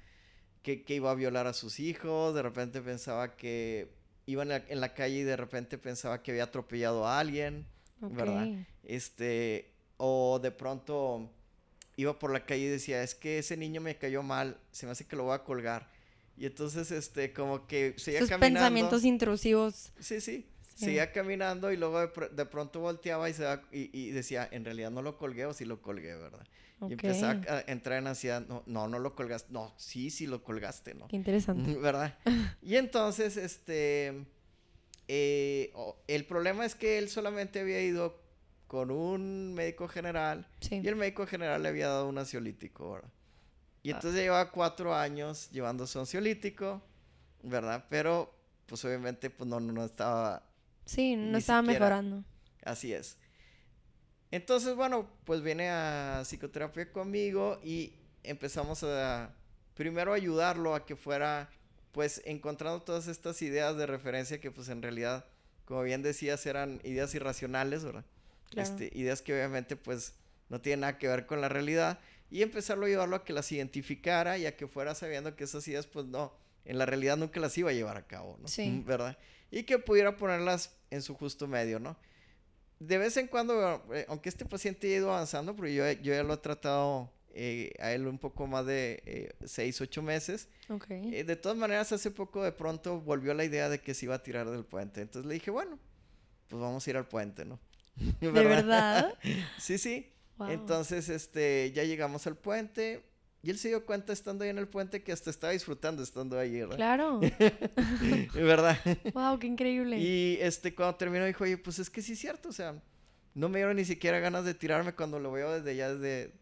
que, que iba a violar a sus hijos, de repente pensaba que iba en la, calle y de repente pensaba que había atropellado a alguien, ¿verdad? Este, o de pronto iba por la calle y decía, es que ese niño me cayó mal, se me hace que lo voy a colgar. Y entonces, este, como que seguía Sus pensamientos intrusivos. Sí, sí. Seguía caminando y luego de, pronto volteaba y, se y, decía, en realidad no lo colgué o sí lo colgué, ¿verdad? Y empezaba a entrar en ansiedad, no, no, no lo colgaste, no, sí, sí lo colgaste, ¿no? Qué interesante. ¿Verdad? y entonces, este, eh, el problema es que él solamente había ido con un médico general y el médico general le había dado un ansiolítico, ¿verdad? Y ah. entonces llevaba cuatro años llevando su ansiolítico, ¿verdad? Pero, pues obviamente, pues no, no estaba... Sí, no estaba mejorando. Así es. Entonces, bueno, pues viene a psicoterapia conmigo y empezamos a primero ayudarlo a que fuera pues encontrando todas estas ideas de referencia que pues en realidad, como bien decías, eran ideas irracionales, ¿verdad? Este, ideas que obviamente pues no tienen nada que ver con la realidad y empezarlo a ayudarlo a que las identificara y a que fuera sabiendo que esas ideas pues no, en la realidad nunca las iba a llevar a cabo, ¿no? Sí. ¿Verdad? Y que pudiera ponerlas en su justo medio, ¿no? De vez en cuando, eh, aunque este paciente ha ido avanzando, porque yo, yo ya lo he tratado eh, a él un poco más de eh, seis, ocho meses. Ok. Eh, de todas maneras, hace poco de pronto volvió la idea de que se iba a tirar del puente. Entonces le dije, bueno, pues vamos a ir al puente, ¿no? ¿De verdad? sí, sí. Wow. Entonces, este, ya llegamos al puente. Y él se dio cuenta estando ahí en el puente que hasta estaba disfrutando estando ahí, ¿verdad? Claro. ¿Verdad? wow, qué increíble. Y este, cuando terminó dijo, oye, pues es que sí es cierto, o sea, no me dieron ni siquiera ganas de tirarme cuando lo veo desde allá, desde,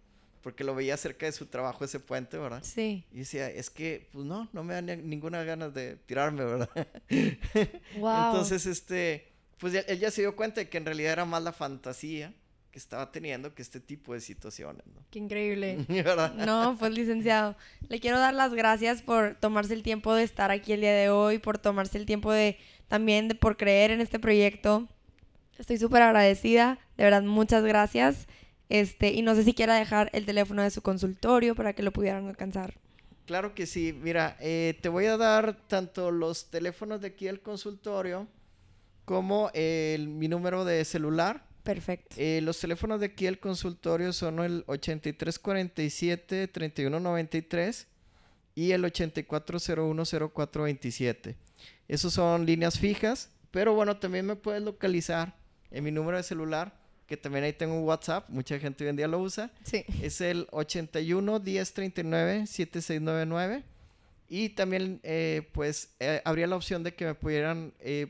porque lo veía cerca de su trabajo ese puente, ¿verdad? Sí. Y decía, es que, pues no, no me dan ni- ninguna ganas de tirarme, ¿verdad? Wow. Entonces, este, pues ya- él ya se dio cuenta de que en realidad era más la fantasía que estaba teniendo que este tipo de situaciones, ¿no? Qué increíble. ¿Verdad? No, pues licenciado, le quiero dar las gracias por tomarse el tiempo de estar aquí el día de hoy, por tomarse el tiempo de también de por creer en este proyecto. Estoy súper agradecida, de verdad, muchas gracias. Este, y no sé si quiera dejar el teléfono de su consultorio para que lo pudieran alcanzar. Claro que sí. Mira, eh, te voy a dar tanto los teléfonos de aquí del consultorio como el- mi número de celular. Perfecto. Eh, los teléfonos de aquí del consultorio son el 8347-3193 y el 84010427. Esos son líneas fijas, pero bueno, también me puedes localizar en mi número de celular, que también ahí tengo un WhatsApp, mucha gente hoy en día lo usa. Sí. Es el 81 1039 7699. Y también, eh, pues, eh, habría la opción de que me pudieran, eh,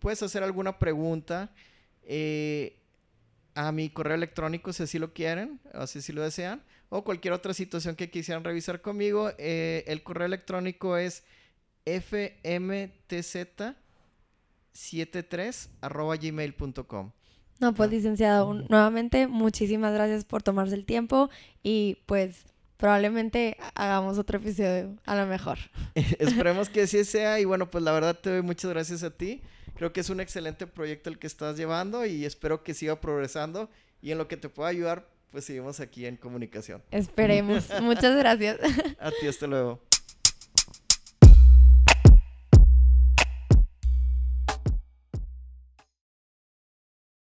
puedes hacer alguna pregunta eh, a mi correo electrónico si así lo quieren, o si así lo desean, o cualquier otra situación que quisieran revisar conmigo. Eh, el correo electrónico es fmtz73 arroba gmail.com. No, pues licenciado, un- nuevamente muchísimas gracias por tomarse el tiempo y pues probablemente hagamos otro episodio a lo mejor. Esperemos que así sea y bueno, pues la verdad te doy muchas gracias a ti. Creo que es un excelente proyecto el que estás llevando y espero que siga progresando y en lo que te pueda ayudar, pues seguimos aquí en comunicación. Esperemos. Muchas gracias. A ti, hasta luego.